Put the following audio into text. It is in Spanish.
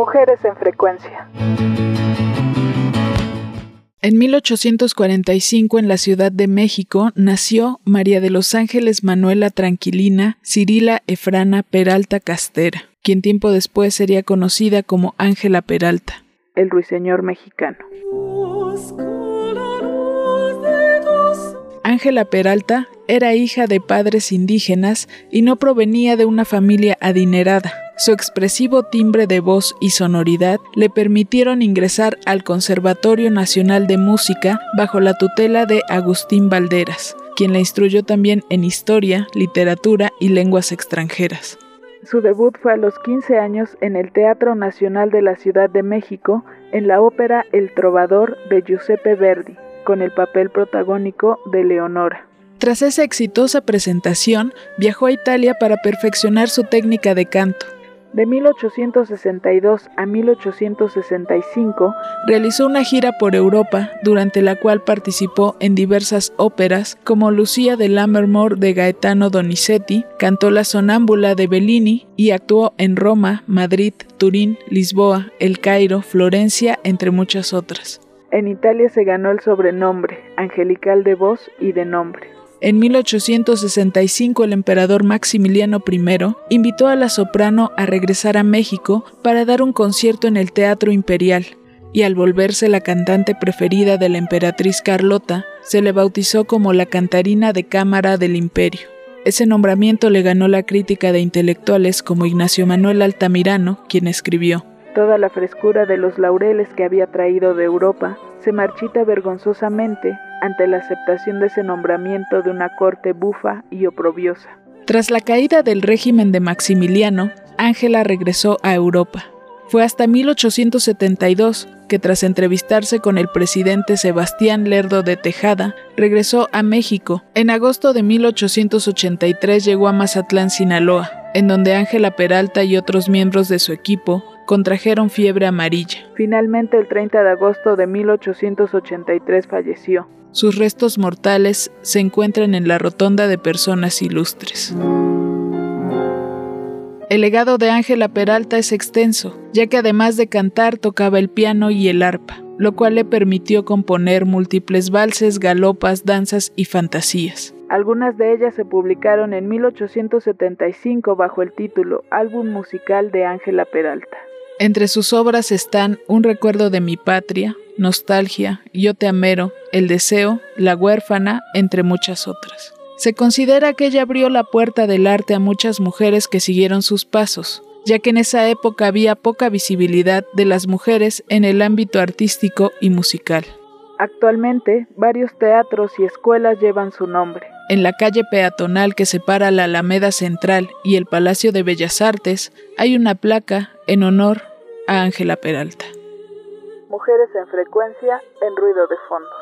Mujeres en frecuencia. En 1845 en la Ciudad de México nació María de los Ángeles Manuela Tranquilina Cirila Efrana Peralta Castera, quien tiempo después sería conocida como Ángela Peralta, el ruiseñor mexicano. Ángela Peralta era hija de padres indígenas y no provenía de una familia adinerada. Su expresivo timbre de voz y sonoridad le permitieron ingresar al Conservatorio Nacional de Música bajo la tutela de Agustín Valderas, quien la instruyó también en historia, literatura y lenguas extranjeras. Su debut fue a los 15 años en el Teatro Nacional de la Ciudad de México en la ópera El Trovador de Giuseppe Verdi con el papel protagónico de Leonora. Tras esa exitosa presentación, viajó a Italia para perfeccionar su técnica de canto. De 1862 a 1865 realizó una gira por Europa, durante la cual participó en diversas óperas como Lucía de Lammermoor de Gaetano Donizetti, cantó La Sonámbula de Bellini y actuó en Roma, Madrid, Turín, Lisboa, El Cairo, Florencia, entre muchas otras. En Italia se ganó el sobrenombre, angelical de voz y de nombre. En 1865 el emperador Maximiliano I invitó a la soprano a regresar a México para dar un concierto en el Teatro Imperial, y al volverse la cantante preferida de la emperatriz Carlota, se le bautizó como la cantarina de cámara del imperio. Ese nombramiento le ganó la crítica de intelectuales como Ignacio Manuel Altamirano, quien escribió Toda la frescura de los laureles que había traído de Europa se marchita vergonzosamente ante la aceptación de ese nombramiento de una corte bufa y oprobiosa. Tras la caída del régimen de Maximiliano, Ángela regresó a Europa. Fue hasta 1872 que tras entrevistarse con el presidente Sebastián Lerdo de Tejada, regresó a México. En agosto de 1883 llegó a Mazatlán, Sinaloa, en donde Ángela Peralta y otros miembros de su equipo contrajeron fiebre amarilla. Finalmente, el 30 de agosto de 1883 falleció. Sus restos mortales se encuentran en la Rotonda de Personas Ilustres. El legado de Ángela Peralta es extenso, ya que además de cantar tocaba el piano y el arpa, lo cual le permitió componer múltiples valses, galopas, danzas y fantasías. Algunas de ellas se publicaron en 1875 bajo el título Álbum musical de Ángela Peralta. Entre sus obras están Un recuerdo de mi patria, Nostalgia, Yo te amero, El deseo, La huérfana, entre muchas otras. Se considera que ella abrió la puerta del arte a muchas mujeres que siguieron sus pasos, ya que en esa época había poca visibilidad de las mujeres en el ámbito artístico y musical. Actualmente, varios teatros y escuelas llevan su nombre. En la calle peatonal que separa la Alameda Central y el Palacio de Bellas Artes hay una placa en honor Ángela Peralta. Mujeres en frecuencia en ruido de fondo.